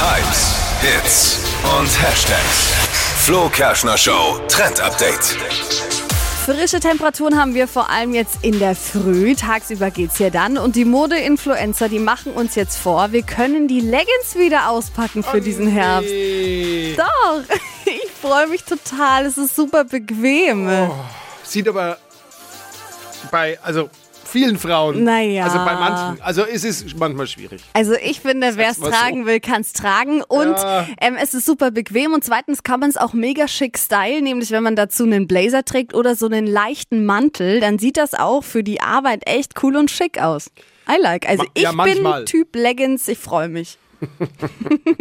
Hypes, Hits und Hashtags. Flo Kerschner Show Trend Update. Frische Temperaturen haben wir vor allem jetzt in der Früh. Tagsüber geht's hier dann. Und die Mode-Influencer, die machen uns jetzt vor, wir können die Leggings wieder auspacken für diesen Herbst. Doch, ich freue mich total. Es ist super bequem. Sieht aber bei, also vielen Frauen, Naja. also bei manchen, also es ist manchmal schwierig. Also ich finde, wer es mal so. tragen will, kann es tragen. Und Ja. ähm, es ist super bequem. Und zweitens kann man es auch mega schick stylen, nämlich wenn man dazu einen Blazer trägt oder so einen leichten Mantel, dann sieht das auch für die Arbeit echt cool und schick aus. I like. Also Ma- ich ja, bin. Typ Leggings, ich freue mich.